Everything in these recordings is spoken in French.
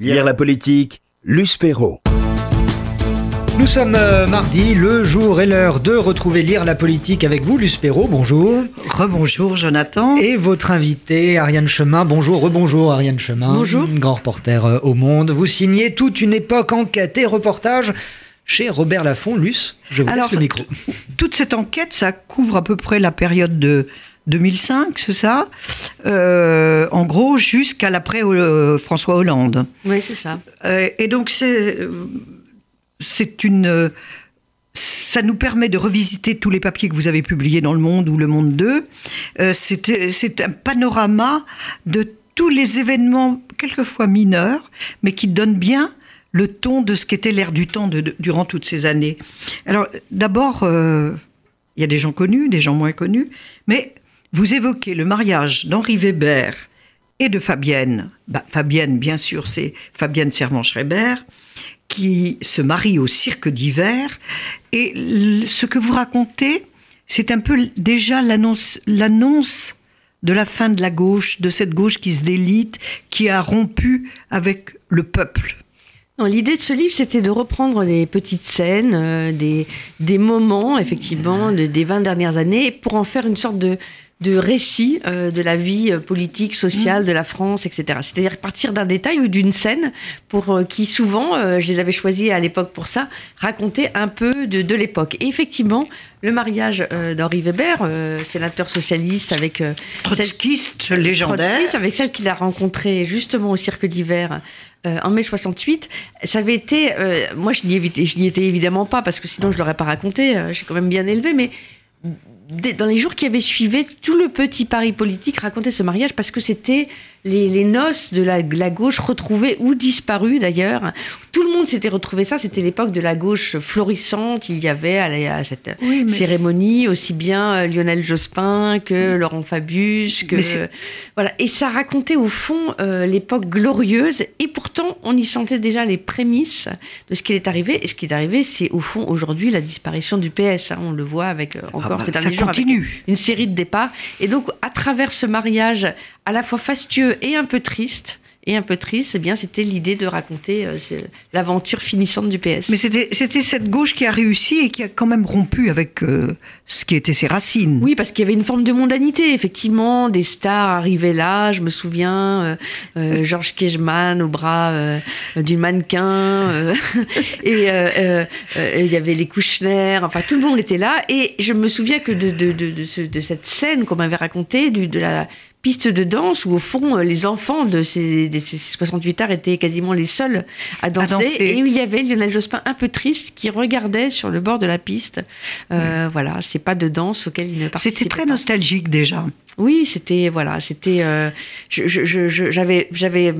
Lire la politique, Luce Perrault. Nous sommes euh, mardi, le jour et l'heure de retrouver Lire la politique avec vous, Luce Perrault, bonjour. Rebonjour Jonathan. Et votre invité, Ariane Chemin, bonjour, rebonjour Ariane Chemin. Bonjour. Grand reporter euh, au Monde. Vous signez toute une époque enquête et reportage chez Robert Laffont. Luce, je vous Alors, laisse le micro. Toute cette enquête, ça couvre à peu près la période de 2005, c'est ça? Euh, En gros, jusqu'à l'après euh, François Hollande. Oui, c'est ça. Euh, et donc, c'est une. ça nous permet de revisiter tous les papiers que vous avez publiés dans Le Monde ou Le Monde 2. Euh, c'est un panorama de tous les événements, quelquefois mineurs, mais qui donnent bien le ton de ce qu'était l'air du temps de- de- durant toutes ces années. Alors, d'abord, euh, il y a des gens connus, des gens moins connus, mais vous évoquez le mariage d'Henri Weber et de Fabienne. Bah, Fabienne, bien sûr, c'est Fabienne Servan-Schreiber, qui se marie au cirque d'hiver. Et ce que vous racontez, c'est un peu déjà l'annonce, de la fin de la gauche, de cette gauche qui se délite, qui a rompu avec le peuple. L'idée de ce livre, c'était de reprendre des petites scènes, euh, des, moments, effectivement, de- des 20 dernières années, pour en faire une sorte de, de récit euh, de la vie euh, politique, sociale de la France, etc. C'est-à-dire partir d'un détail ou d'une scène pour euh, qui, souvent, euh, je les avais choisis à l'époque pour ça, raconter un peu de, de l'époque. Et effectivement, le mariage euh, d'Henri Weber, euh, sénateur socialiste avec... euh, celle- Trotskiste légendaire. Trotskiste, avec celle qu'il a rencontrée justement au cirque d'hiver euh, en mai 68. Ça avait été, euh, moi je n'y étais, je n'y étais évidemment pas parce que sinon je l'aurais pas raconté. euh, J'ai quand même bien élevé, mais dans les jours qui avaient suivi, tout le petit Paris politique racontait ce mariage parce que c'était les, les noces de la, gauche retrouvée ou disparues d'ailleurs. Tout le monde s'était retrouvé ça. C'était l'époque de la gauche florissante. Il y avait à, la- à cette Oui, mais- cérémonie aussi bien euh, Lionel Jospin que Laurent Fabius que voilà et ça racontait au fond euh, l'époque glorieuse et pourtant on y sentait déjà les prémices de ce qui est arrivé et ce qui est arrivé c'est au fond aujourd'hui la disparition du PS hein. on le voit avec euh, encore bah, ces derniers continue. une série de départs et donc à travers ce mariage à la fois fastueux et un peu triste et un peu triste, eh bien c'était l'idée de raconter euh, l'aventure finissante du PS. Mais c'était cette gauche qui a réussi et qui a quand même rompu avec euh, ce qui était ses racines. Oui, parce qu'il y avait une forme de mondanité, effectivement. Des stars arrivaient là, je me souviens, euh, euh, Georges Kejman au bras d'une mannequin, et il y avait les Kouchner, enfin tout le monde était là. Et je me souviens que de, de, de, de, ce- de cette scène qu'on m'avait racontée, de la piste de danse où au fond euh, les enfants de ces, de ces 68 arts étaient quasiment les seuls à danser, danser. et où il y avait Lionel Jospin un peu triste qui regardait sur le bord de la piste. Euh, Voilà, c'est pas de danse auquel il ne participait C'était très pas. nostalgique déjà. Oui, c'était voilà, c'était. euh, J'avais j'avais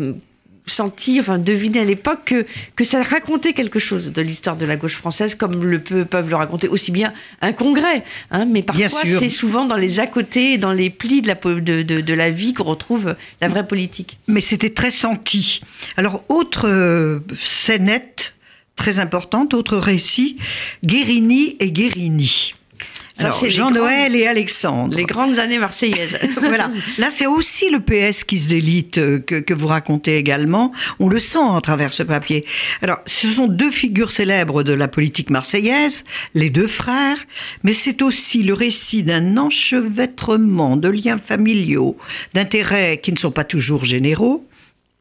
senti, enfin deviné à l'époque que que ça racontait quelque chose de l'histoire de la gauche française, comme le peut, peuvent le raconter aussi bien un congrès. Hein, mais parfois, c'est souvent dans les à côté, dans les plis de la de, de la vie qu'on retrouve la vraie politique. Mais c'était très senti. Alors, autre euh, scénette très importante, autre récit, Guérini et Guérini. Alors, Jean-Noël et Alexandre. Les grandes années marseillaises. voilà. Là, c'est aussi le PS qui se délite euh, que, que vous racontez également. On le sent à travers ce papier. Alors, ce sont deux figures célèbres de la politique marseillaise, les deux frères, mais c'est aussi le récit d'un enchevêtrement de liens familiaux, d'intérêts qui ne sont pas toujours généraux.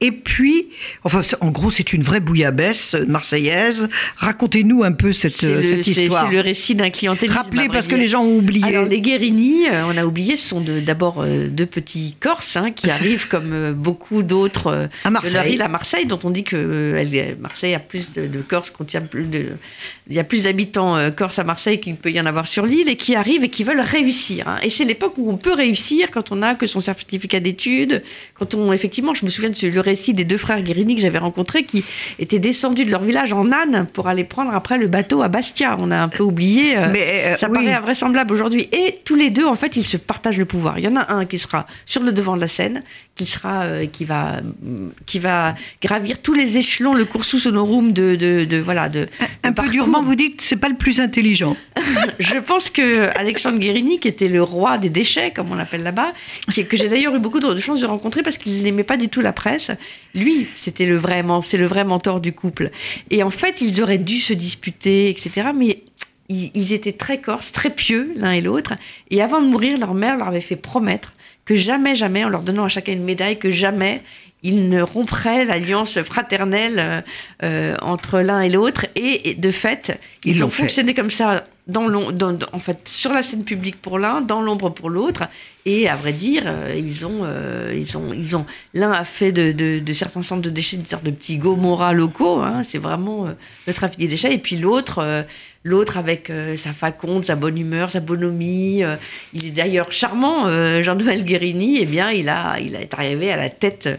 Et puis, enfin, en gros, c'est une vraie bouillabaisse marseillaise. Racontez-nous un peu cette, le, cette histoire. c'est le récit d'un clientélisme. Rappelez, parce que les gens ont oublié. Alors les Guérini, euh, on a oublié, ce sont d'abord euh, deux petits Corses hein, qui arrivent comme euh, beaucoup d'autres À de Marseille. leur île à Marseille, dont on dit que Marseille a plus de, de Corses, contient plus de, il y a plus d'habitants Corses à Marseille qu'il peut y en avoir sur l'île et qui arrivent et qui veulent réussir. hein. Et c'est l'époque où on peut réussir quand on a que son certificat d'études, quand on effectivement, je me souviens de ce- le récit des deux frères Guérini que j'avais rencontrés qui étaient descendus de leur village en âne pour aller prendre après le bateau à Bastia. On a un peu oublié. euh, Mais, euh, ça oui. paraît invraisemblable aujourd'hui. Et tous les deux, en fait, ils se partagent le pouvoir. Il y en a un qui sera sur le devant de la scène, qui sera, euh, qui va, qui va gravir tous les échelons, le cursus honorum de, de, de voilà, de. Un de peu durement, vous dites que c'est pas le plus intelligent. Je pense que Alexandre Guérini, qui était le roi des déchets, comme on l'appelle là-bas, que j'ai d'ailleurs eu beaucoup de de chance de rencontrer parce qu'il n'aimait pas du tout la presse, lui, c'était le vrai, c'est le vrai mentor du couple. Et en fait, ils auraient dû se disputer, etc. Mais ils, étaient très corses, très pieux l'un et l'autre. Et avant de mourir, leur mère leur avait fait promettre que jamais, jamais, en leur donnant à chacun une médaille, que jamais ils ne rompraient l'alliance fraternelle euh, euh, entre l'un et l'autre. Et, de fait, ils, ont fonctionné comme ça dans, en fait, sur la scène publique pour l'un, dans l'ombre pour l'autre. Et à vrai dire, euh, ils ont, ils ont, ils ont, l'un a fait de, certains centres de déchets une sorte de petits Gomorrah locaux. Hein, c'est vraiment le trafic des déchets. Et puis l'autre, l'autre avec sa faconde, sa bonne humeur, sa bonhomie. il est d'ailleurs charmant, Jean-Noël Guérini. Eh bien, il a, il est arrivé à la tête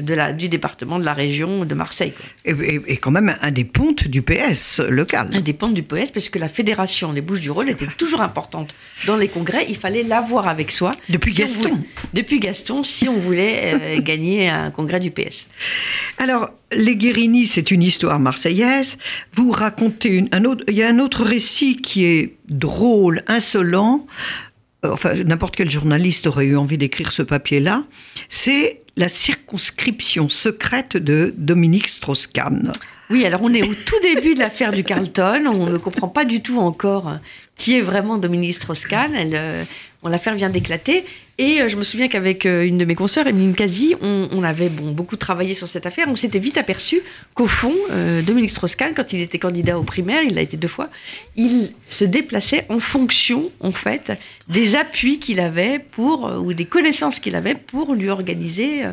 de la, du département, de la région de Marseille. Et, quand même un des pontes du PS local. Un des pontes du PS, parce que la fédération des Bouches-du-Rhône était toujours importante dans les congrès. Il fallait l'avoir avec soi. Depuis Gaston. depuis Gaston, si on voulait euh, gagner un congrès du PS. Alors, les Guérini, c'est une histoire marseillaise. Vous racontez un autre. Il y a un autre récit qui est drôle, insolent. Euh, enfin, n'importe quel journaliste aurait eu envie d'écrire ce papier-là. C'est la circonscription secrète de Dominique Strauss-Kahn. Oui, alors on est au tout début de l'affaire du Carlton. On ne comprend pas du tout encore qui est vraiment Dominique Strauss-Kahn. Euh, l'affaire vient d'éclater. Et euh, je me souviens qu'avec euh, une de mes consoeurs, Emeline Kazi, on, avait bon, beaucoup travaillé sur cette affaire. On s'était vite aperçu qu'au fond, Dominique Strauss-Kahn, quand il était candidat aux primaires, il l'a été deux fois, il se déplaçait en fonction, en fait, des appuis qu'il avait pour, ou des connaissances qu'il avait pour lui organiser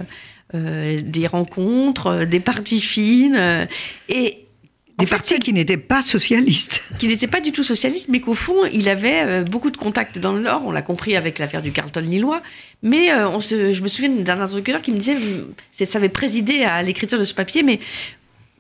euh, des rencontres, euh, des parties fines. Euh, et des partis qui n'étaient pas socialistes. Qui n'étaient pas du tout socialistes, mais qu'au fond, il avait beaucoup de contacts dans le Nord. On l'a compris avec l'affaire du Carlton Lillois. Mais on se, je me souviens d'un interlocuteur qui me disait, ça avait présidé à l'écriture de ce papier, mais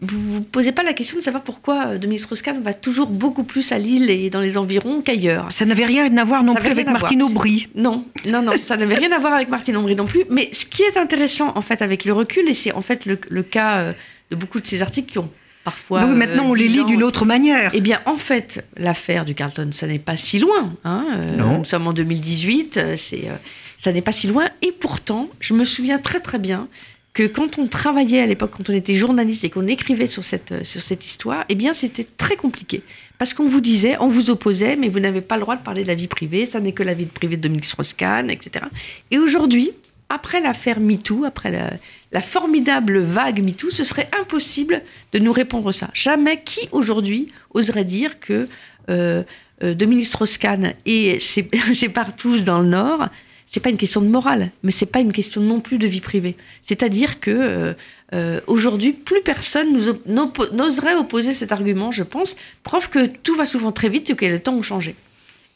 vous ne vous posez pas la question de savoir pourquoi euh, Dominique Strauss-Kahn va toujours beaucoup plus à Lille et dans les environs qu'ailleurs. Ça n'avait rien à voir non plus avec Martine Aubry. Non, non, non, ça n'avait rien à voir avec Martine Aubry non plus. Mais ce qui est intéressant, en fait, avec le recul, et c'est en fait le, cas euh, de beaucoup de ces articles qui ont parfois. Oui, maintenant on les lit d'une autre manière. Eh bien, en fait, l'affaire du Carlton, ça n'est pas si loin. Hein, euh, non. Nous sommes en 2018, c'est, ça n'est pas si loin. Et pourtant, je me souviens très très bien que quand on travaillait à l'époque, quand on était journaliste et qu'on écrivait sur cette, euh, sur cette histoire, eh bien, c'était très compliqué. Parce qu'on vous disait, on vous opposait, mais vous n'avez pas le droit de parler de la vie privée, ça n'est que la vie privée de Dominique Strauss-Kahn, etc. Et aujourd'hui, après l'affaire MeToo, après la, formidable vague MeToo, ce serait impossible de nous répondre ça. Jamais qui aujourd'hui oserait dire que euh, euh, Dominique Strauss-Kahn et ses, ses partous dans le Nord c'est pas une question de morale, mais c'est pas une question non plus de vie privée. C'est-à-dire que euh, euh, aujourd'hui, plus personne n'oserait opposer cet argument, je pense, preuve que tout va souvent très vite et que le temps a changé.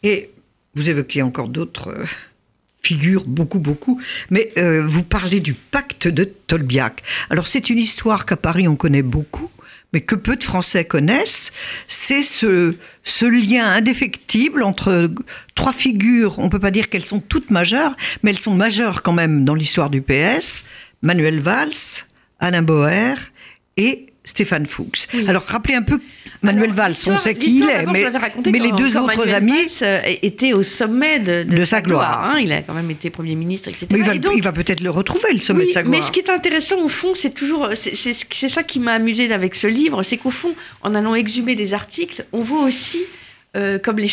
Et vous évoquez encore d'autres euh, figures, beaucoup, beaucoup, mais vous parlez du pacte de Tolbiac. Alors c'est une histoire qu'à Paris on connaît beaucoup, mais que peu de Français connaissent, c'est ce, ce lien indéfectible entre trois figures, on ne peut pas dire qu'elles sont toutes majeures, mais elles sont majeures quand même dans l'histoire du PS, Manuel Valls, Alain Boer et Stéphane Fuchs. Alors rappelez un peu Manuel Valls, on sait qui il est, mais, mais les deux autres amis euh, étaient au sommet de, sa gloire. Hein. il a quand même été Premier ministre, etc. Mais il va, peut-être le retrouver, le sommet de sa gloire. Mais ce qui est intéressant au fond, c'est toujours, c'est ça qui m'a amusé avec ce livre, c'est qu'au fond, en allant exhumer des articles, on voit aussi euh, comme les,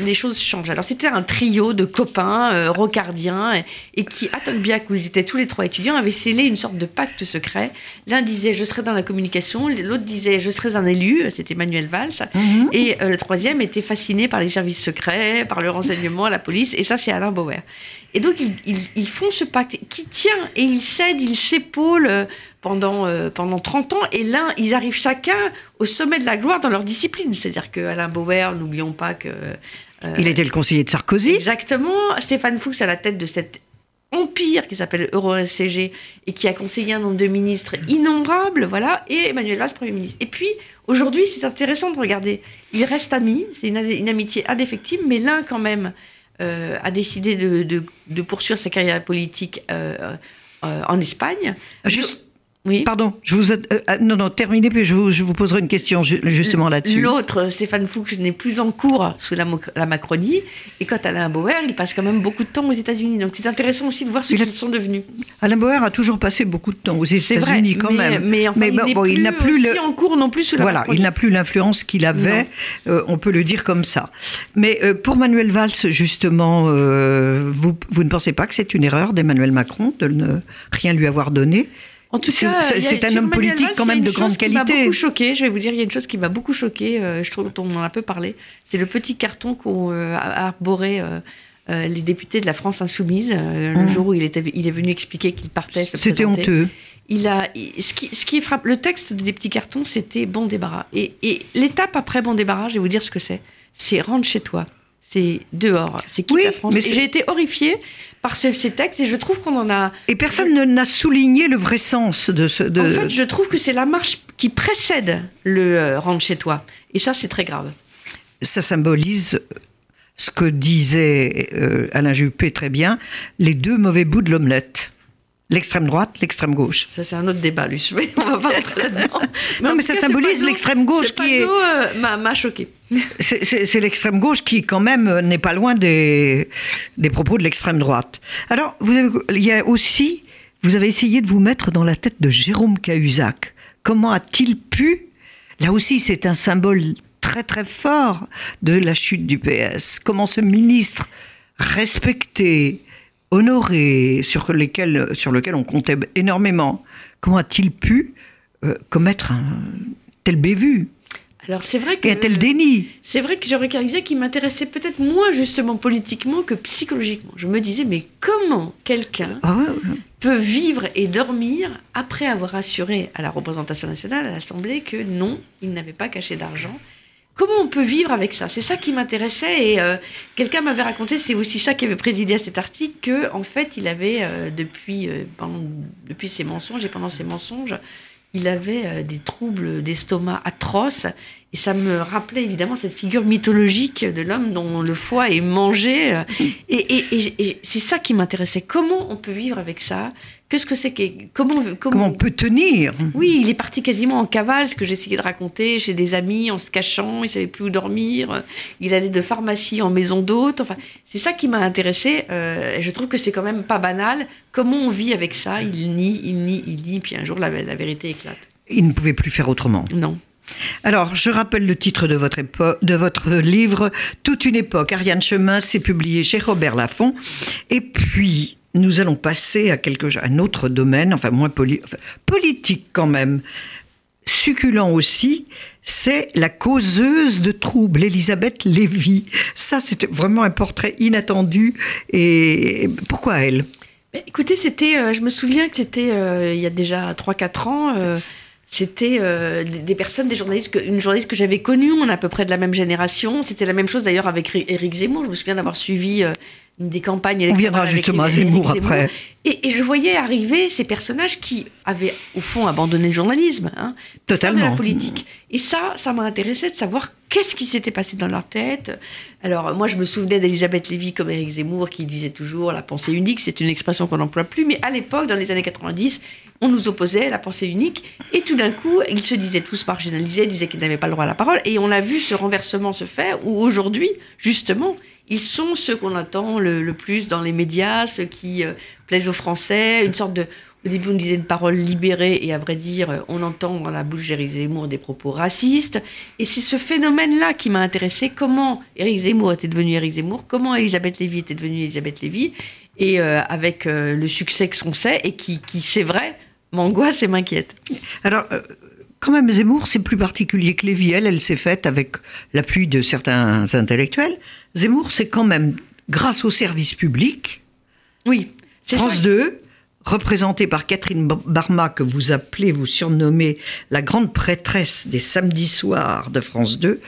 les, choses changent. Alors c'était un trio de copains euh, rocardiens et, qui, à Tolbiac, où ils étaient tous les trois étudiants, avaient scellé une sorte de pacte secret. L'un disait je serai dans la communication, l'autre disait je serai un élu, c'était Manuel Valls, mhm. et euh, le troisième était fasciné par les services secrets, par le renseignement, la police, et ça c'est Alain Bauer. Et donc, ils, font ce pacte qui tient et ils cèdent, ils s'épaulent pendant, euh, pendant 30 ans. Et là, ils arrivent chacun au sommet de la gloire dans leur discipline. C'est-à-dire qu'Alain Bauer, n'oublions pas que. Euh, il était le conseiller de Sarkozy. Exactement. Stéphane Fuchs à la tête de cet empire qui s'appelle EuroSCG et qui a conseillé un nombre de ministres innombrables, voilà, et Emmanuel Valls, Premier ministre. Et puis, aujourd'hui, c'est intéressant de regarder. Ils restent amis, c'est une, une, amitié indéfectible, mais l'un, quand même, euh, a décidé de, poursuivre sa carrière politique euh, en Espagne. Juste, Oui. Pardon, je vous euh, euh, non non terminez puis je vous, je vous poserai une question ju- justement là-dessus. L'autre, Stéphane Fuchs, n'est plus en cours sous la, Macronie. Et quant à Alain Bauer, il passe quand même beaucoup de temps aux États-Unis. Donc c'est intéressant aussi de voir ce qu'ils sont devenus. Alain Bauer a toujours passé beaucoup de temps aux États-Unis quand mais, même. Mais, enfin, il bon, n'est bon, plus, il n'a plus aussi le en cours non plus sous la voilà, Macronie. il n'a plus l'influence qu'il avait, euh, on peut le dire comme ça. Mais euh, pour Manuel Valls, justement, vous, vous ne pensez pas que c'est une erreur d'Emmanuel Macron de ne rien lui avoir donné? En tout C'est- cas, c'est- un homme politique quand même de grande chose qui m'a qualité. beaucoup choqué. Je vais vous dire, il y a une chose qui m'a beaucoup choqué. je trouve qu'on en a peu parlé. C'est le petit carton qu'ont euh, arboré euh, euh, les députés de la France insoumise euh, le Mmh. jour où il, était, il est venu expliquer qu'il partait. C'était honteux. Il a, il- ce, qui, ce qui frappe, le texte des petits cartons, c'était bon débarras. Et, et l'étape après bon débarras, je vais vous dire ce que c'est. C'est rentre chez toi. C'est dehors. C'est quitte Oui, la France. mais j'ai été horrifiée par ce- ces textes et je trouve qu'on en a. Et personne ne- n'a souligné le vrai sens de ce. De... En fait, je trouve que c'est la marche qui précède le euh, rentre chez toi. Et ça, c'est très grave. Ça symbolise ce que disait euh, Alain Juppé très bien les deux mauvais bouts de l'omelette. L'extrême droite, l'extrême gauche. Ça, c'est un autre débat, Luce. Mais on va pas rentrer là-dedans. Non, mais ça cas, symbolise l'extrême gauche qui est- euh, m'a- choqué. C'est l'extrême gauche qui, quand même, euh, n'est pas loin des, des propos de l'extrême droite. Alors, vous avez, il y a aussi, vous avez essayé de vous mettre dans la tête de Jérôme Cahuzac. Comment a-t-il pu Là aussi, c'est un symbole très très fort de la chute du PS. Comment ce ministre respecté, honoré, sur, lesquels, sur lequel on comptait énormément, comment a-t-il pu euh, commettre un tel bévu Alors, c'est vrai que. et un tel déni? C'est vrai que j'aurais disait qui m'intéressait peut-être moins justement politiquement que psychologiquement. Je me disais, mais comment quelqu'un Ah ouais, ouais. peut vivre et dormir après avoir assuré à la représentation nationale, à l'Assemblée, que non, il n'avait pas caché d'argent Comment on peut vivre avec ça? C'est ça qui m'intéressait et euh, quelqu'un m'avait raconté, c'est aussi ça qui avait présidé à cet article, que en fait il avait euh, depuis euh, pendant- depuis ses mensonges et pendant ses mensonges, il avait des troubles d'estomac atroces. Et ça me rappelait évidemment cette figure mythologique de l'homme dont le foie est mangé et c'est ça qui m'intéressait. Comment on peut vivre avec ça? Qu'est-ce que c'est que comment comment, Comment on peut tenir oui, il est parti quasiment en cavale, ce que j'essayais de raconter, chez des amis, en se cachant, il savait plus où dormir, il allait de pharmacie en maison d'hôte, enfin, c'est ça qui m'a intéressé, euh, et je trouve que c'est quand même pas banal, comment on vit avec ça, il nie, il nie, il nie, puis un jour la, la vérité éclate. Il ne pouvait plus faire autrement. Non. Alors, je rappelle le titre de votre, de votre livre, Toute une époque. Ariane Chemin, c'est publié chez Robert Laffont. Et puis, nous allons passer à quelque un autre domaine, enfin moins politique quand même, succulent aussi, c'est la causeuse de troubles, Elisabeth Lévy. Ça, c'était vraiment un portrait inattendu. Et pourquoi elle? Mais écoutez, c'était, euh, je me souviens que c'était euh, il y a déjà 3-4 ans. euh, c'était des, personnes, des journalistes, une journaliste que j'avais connue, on est à peu près de la même génération. C'était la même chose d'ailleurs avec Ri- Éric Zemmour. Je me souviens d'avoir suivi des campagnes On viendra électorales justement à Zemmour après. Et, et je voyais arriver ces personnages qui avaient au fond abandonné le journalisme, hein, faire de Totalement. la politique. Et ça, ça m'a intéressé de savoir qu'est-ce qui s'était passé dans leur tête. Alors moi, je me souvenais d'Elisabeth Lévy comme Éric Zemmour qui disait toujours la pensée unique. C'est une expression qu'on n'emploie plus, mais à l'époque, dans les années 90, on nous opposait à la pensée unique. Et tout d'un coup, ils se disaient tous marginalisés, disaient qu'ils n'avaient pas le droit à la parole. Et on a vu ce renversement se faire où aujourd'hui, justement, ils sont ceux qu'on attend le, plus dans les médias, ceux qui euh, plaisent aux Français, une sorte de... Au début, on disait une parole libérée, et à vrai dire, on entend dans la bouche d'Éric Zemmour des propos racistes. Et c'est ce phénomène-là qui m'a intéressé. Comment Éric Zemmour était devenu Éric Zemmour, comment Elisabeth Lévy était devenue Elisabeth Lévy, et euh, avec euh, le succès que son sait, et qui, qui c'est vrai, m'angoisse et m'inquiète. Alors, euh, quand même, Zemmour, c'est plus particulier que Lévy. Elle, elle s'est faite avec l'appui de certains intellectuels. Zemmour, c'est quand même grâce au service public, Oui. France ça. 2, représentée par Catherine Bar- Barma, que vous appelez, vous surnommez la grande prêtresse des samedis soirs de France 2,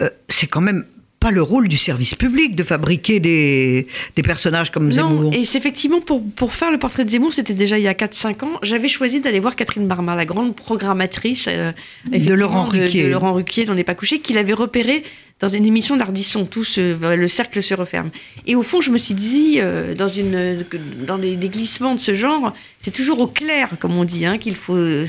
euh, c'est quand même pas le rôle du service public de fabriquer des, des personnages comme Zemmour. Non, et c'est effectivement, pour, pour faire le portrait de Zemmour, c'était déjà il y a 4-5 ans, j'avais choisi d'aller voir Catherine Barma, la grande programmatrice euh, effectivement, Laurent Ruquier. de Laurent Ruquier, dont n'est pas couché, qu'il avait repéré dans une émission d'Ardisson. Tout se, le cercle se referme. Et au fond, je me suis dit, euh, dans, une, dans des, glissements de ce genre, c'est toujours au clair, comme on dit, hein, qu'il faut,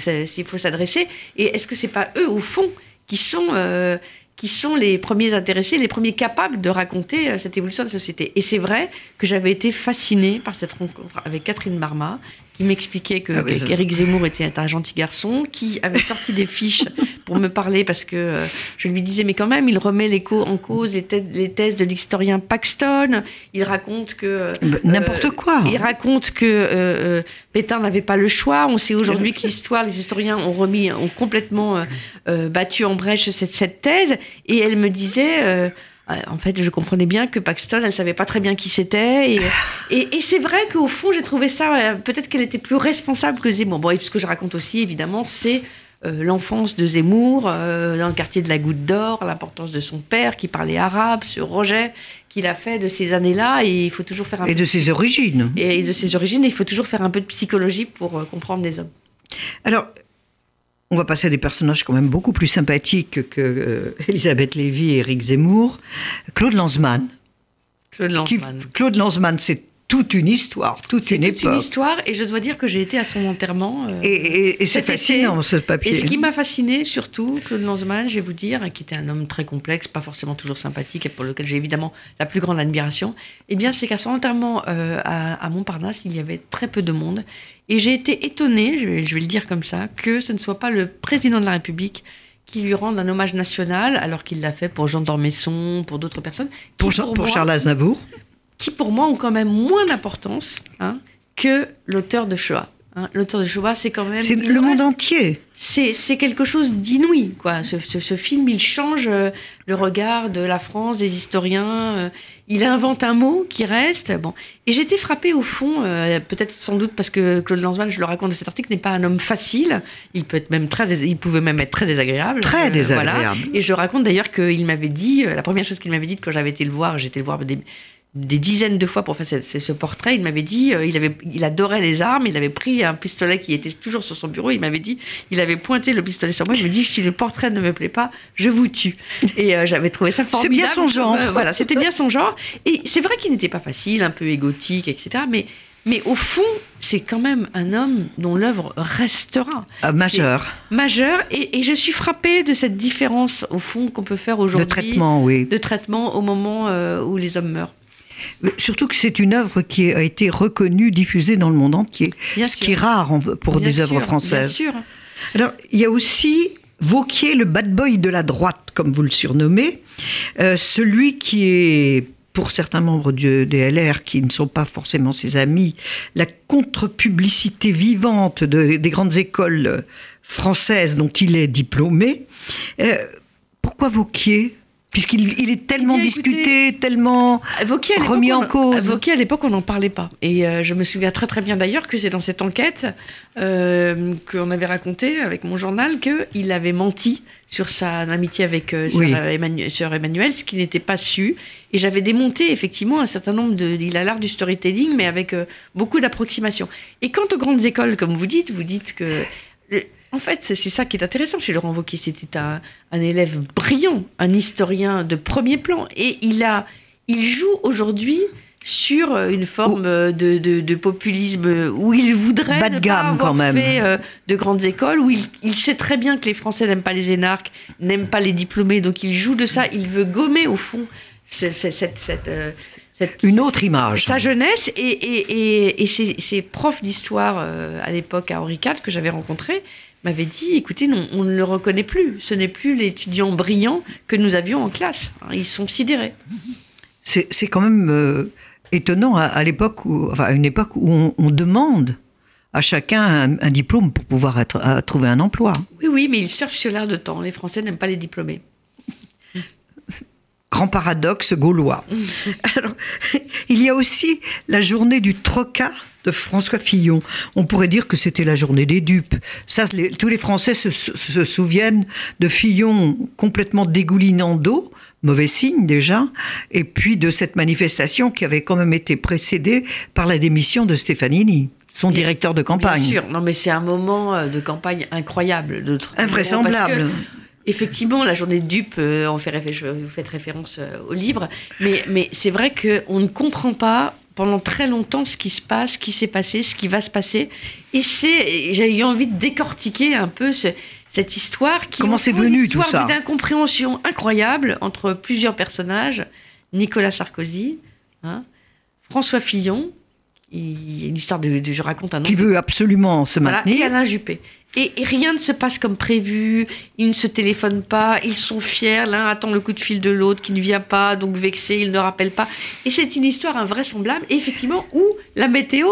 faut s'adresser. Et est-ce que c'est pas eux, au fond, qui sont euh, qui sont les premiers intéressés, les premiers capables de raconter euh, cette évolution de la société. Et c'est vrai que j'avais été fascinée par cette rencontre avec Catherine Marma, qui m'expliquait que ah Zemmour était un gentil garçon, qui avait sorti des fiches pour me parler parce que euh, je lui disais mais quand même il remet l'écho en cause les, thèses de l'historien Paxton. Il raconte que euh, n'importe quoi. Il raconte que Pétain n'avait pas le choix. On sait aujourd'hui que l'histoire, les historiens ont remis, ont complètement battu en brèche cette, cette, thèse. Et elle me disait euh, en fait, je comprenais bien que Paxton, elle savait pas très bien qui c'était. Et, et, c'est vrai qu'au fond, j'ai trouvé ça, euh, peut-être qu'elle était plus responsable que Zemmour. Bon, et ce que je raconte aussi, évidemment, c'est euh, l'enfance de Zemmour dans le quartier de la Goutte d'Or, l'importance de son père qui parlait arabe, ce rejet qu'il a fait de ces années-là. Et il faut toujours faire un Et de ses origines. Et de ses origines, il faut toujours faire un peu de psychologie pour comprendre les hommes. Alors, on va passer à des personnages quand même beaucoup plus sympathiques que euh, Elisabeth Lévy et Éric Zemmour. Claude Lanzmann. Claude Lanzmann. Claude Lanzmann, c'est toute une histoire, toute une toute une histoire, et je dois dire que j'ai été à son enterrement. Euh, et, c'est fascinant ce papier. Et ce qui m'a fasciné surtout, Claude Lanzmann, je vais vous dire, qui était un homme très complexe, pas forcément toujours sympathique, et pour lequel j'ai évidemment la plus grande admiration, eh bien c'est qu'à son enterrement euh, à, Montparnasse, il y avait très peu de monde, et j'ai été étonnée, je vais, je vais le dire comme ça, que ce ne soit pas le président de la République qui lui rende un hommage national, alors qu'il l'a fait pour Jean d'Ormesson, pour d'autres personnes. Pour, pour, Charles Aznavour qui pour moi ont quand même moins d'importance hein, que l'auteur de Shoah. Hein. L'auteur de Shoah, c'est quand même... C'est le monde entier c'est quelque chose d'inouï, quoi. Ce, film, il change euh, le regard de la France, des historiens. Euh, il invente un mot qui reste. Bon, et j'étais frappée au fond, euh, peut-être sans doute parce que Claude Lanzmann, je le raconte dans cet article, n'est pas un homme facile. Il peut être même très, il pouvait même être très désagréable. Très désagréable. Voilà. Et je raconte d'ailleurs qu'il m'avait dit, la première chose qu'il m'avait dit quand j'avais été le voir, j'étais le voir des, des dizaines de fois pour faire ce, portrait. Il m'avait dit, euh, il, avait, il adorait les armes, il avait pris un pistolet qui était toujours sur son bureau, il m'avait dit, il avait pointé le pistolet sur moi, il me dit, si le portrait ne me plaît pas, je vous tue. Et euh, j'avais trouvé ça formidable. C'est bien son genre. Euh, voilà, c'était bien son genre. Et c'est vrai qu'il n'était pas facile, un peu égotique, etc. Mais, mais au fond, c'est quand même un homme dont l'œuvre restera. Ah, majeur. Majeur. Et, et, je suis frappée de cette différence, au fond, qu'on peut faire aujourd'hui. De traitement, oui. De traitement au moment où les hommes meurent. Surtout que c'est une œuvre qui a été reconnue, diffusée dans le monde entier, ce qui est rare pour des œuvres françaises. Bien sûr. Alors, il y a aussi Vauquier, le bad boy de la droite, comme vous le surnommez, euh, celui qui est pour certains membres du DLR qui ne sont pas forcément ses amis, la contre-publicité vivante des grandes écoles françaises dont il est diplômé. Euh, pourquoi Vauquier? Puisqu'il il est tellement discuté, tellement remis en cause. Vauquier, à l'époque, on n'en parlait pas. Et euh, je me souviens très très bien d'ailleurs que c'est dans cette enquête euh, qu'on avait raconté avec mon journal qu'il avait menti sur sa amitié avec euh, sœur, Emmanuel, ce qui n'était pas su. Et j'avais démonté effectivement un certain nombre de... Il a l'art du storytelling, mais avec beaucoup d'approximations. Et quant aux grandes écoles, comme vous dites, vous dites que... En fait, c'est ça qui est intéressant chez Laurent Wauquiez. C'était un, élève brillant, un historien de premier plan. Et il, a, il joue aujourd'hui sur une forme de, populisme où il voudrait Bas de gamme, quand même. fait euh, de grandes écoles, où il, sait très bien que les Français n'aiment pas les énarques, n'aiment pas les diplômés, donc il joue de ça, il veut gommer au fond cette, euh, une autre image. Sa jeunesse et, et, ces, profs d'histoire euh, à l'époque à Henri IV que j'avais rencontrés m'avait dit, écoutez, non, on ne le reconnaît plus. Ce n'est plus l'étudiant brillant que nous avions en classe. Ils sont sidérés. C'est quand même euh, étonnant à, l'époque où, enfin, à une époque où on, demande à chacun un, diplôme pour pouvoir être, trouver un emploi. Oui, oui, mais ils surfent sur l'air de temps. Les Français n'aiment pas les diplômés. Grand paradoxe gaulois. Alors, il y a aussi la journée du trocas de François Fillon. On pourrait dire que c'était la journée des dupes. Ça, tous les Français se, souviennent de Fillon complètement dégoulinant d'eau, mauvais signe déjà, et puis de cette manifestation qui avait quand même été précédée par la démission de Stefanini son directeur de campagne. Bien sûr, non mais c'est un moment euh, de campagne incroyable. Invraisemblable. effectivement, la journée de dupe, euh, on fait je- vous faites référence euh, au livre, mais, mais c'est vrai qu'on ne comprend pas pendant très longtemps ce qui se passe, ce qui s'est passé, ce qui va se passer. Et c'est, j'ai eu envie de décortiquer un peu ce- cette histoire qui Comment c'est venu, tout ça d'une incompréhension incroyable entre plusieurs personnages, Nicolas Sarkozy, hein, François Fillon, il y a une histoire de, de- je raconte un nom Qui veut absolument se voilà, et. Alain Juppé. Et, et rien ne se passe comme prévu, ils ne se téléphonent pas, ils sont fiers, l'un attend le coup de fil de l'autre qui ne vient pas, donc vexé, il ne rappelle pas. Et c'est une histoire invraisemblable, et effectivement, où la météo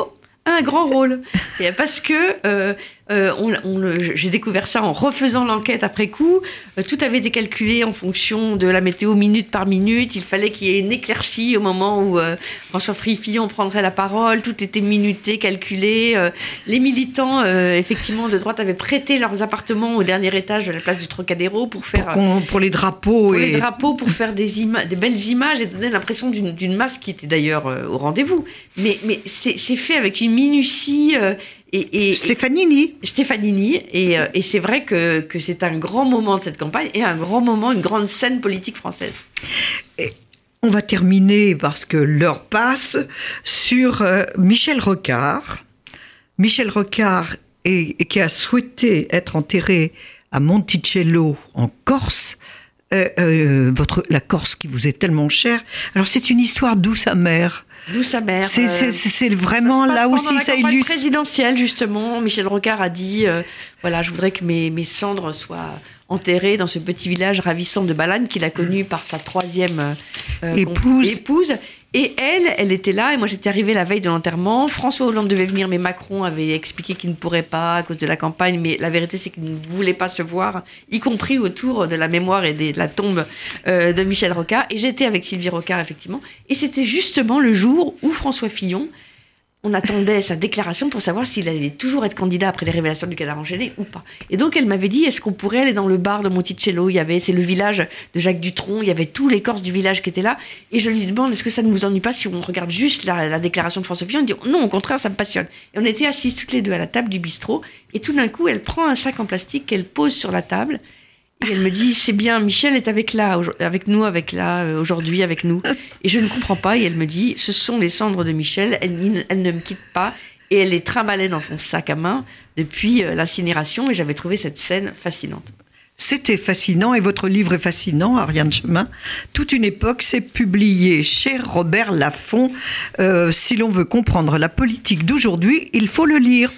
a un grand rôle. Et parce que euh, euh, on- on j'ai découvert ça en refaisant l'enquête après coup. Euh, tout avait été calculé en fonction de la météo minute par minute. Il fallait qu'il y ait une éclaircie au moment où euh, François Fillon prendrait la parole. Tout était minuté, calculé. Euh, les militants, euh, effectivement, de droite avaient prêté leurs appartements au dernier étage de la place du Trocadéro pour faire Pour, les drapeaux pour et les drapeaux, pour faire des, des belles images et donner l'impression d'une masse qui était d'ailleurs euh, au rendez-vous. Mais, mais c'est c'est fait avec une minutie euh, et, et, Stefanini. Et, euh, et c'est vrai que, que c'est un grand moment de cette campagne et un grand moment, une grande scène politique française. On va terminer parce que l'heure passe sur euh, Michel Rocard. Michel Rocard est- qui a souhaité être enterré à Monticello en Corse. Euh, euh, votre, la Corse qui vous est tellement chère. Alors c'est une histoire douce amère. D'où sa mère. C'est euh, vraiment là aussi la ça illustre. présidentielle, justement. Michel Rocard a dit euh, voilà, je voudrais que mes, mes cendres soient enterrées dans ce petit village ravissant de Balane qu'il a connu par sa troisième euh, Épouse. épouse. Et elle, elle était là, et moi j'étais arrivée la veille de l'enterrement. François Hollande devait venir, mais Macron avait expliqué qu'il ne pourrait pas à cause de la campagne. Mais la vérité, c'est qu'il ne voulait pas se voir, y compris autour de la mémoire et de la tombe euh, de Michel Rocard. Et j'étais avec Sylvie Rocard, effectivement. Et c'était justement le jour où François Fillon, on attendait sa déclaration pour savoir s'il allait toujours être candidat après les révélations du cadavre enchaîné ou pas. Et donc elle m'avait dit est-ce qu'on pourrait aller dans le bar de Monticello? Il y avait, c'est le village de Jacques Dutronc, il y avait tous les Corses du village qui étaient là. Et je lui demande est-ce que ça ne vous ennuie pas si on regarde juste la, la déclaration de François Fillon? Il dit non, au contraire, ça me passionne. Et on était assises toutes les deux à la table du bistrot. Et tout d'un coup, elle prend un sac en plastique qu'elle pose sur la table. Et elle me dit, c'est bien, Michel est avec, là, avec nous, avec là, euh, aujourd'hui, avec nous. Et je ne comprends pas. Et elle me dit, ce sont les cendres de Michel. Elle, ne me quitte pas. Et elle les trimballait dans son sac à main depuis euh, l'incinération. Et j'avais trouvé cette scène fascinante. C'était fascinant et votre livre est fascinant, Ariane Chemin. Toute une époque, c'est publié chez Robert Laffont. Euh, si l'on veut comprendre la politique d'aujourd'hui, il faut le lire.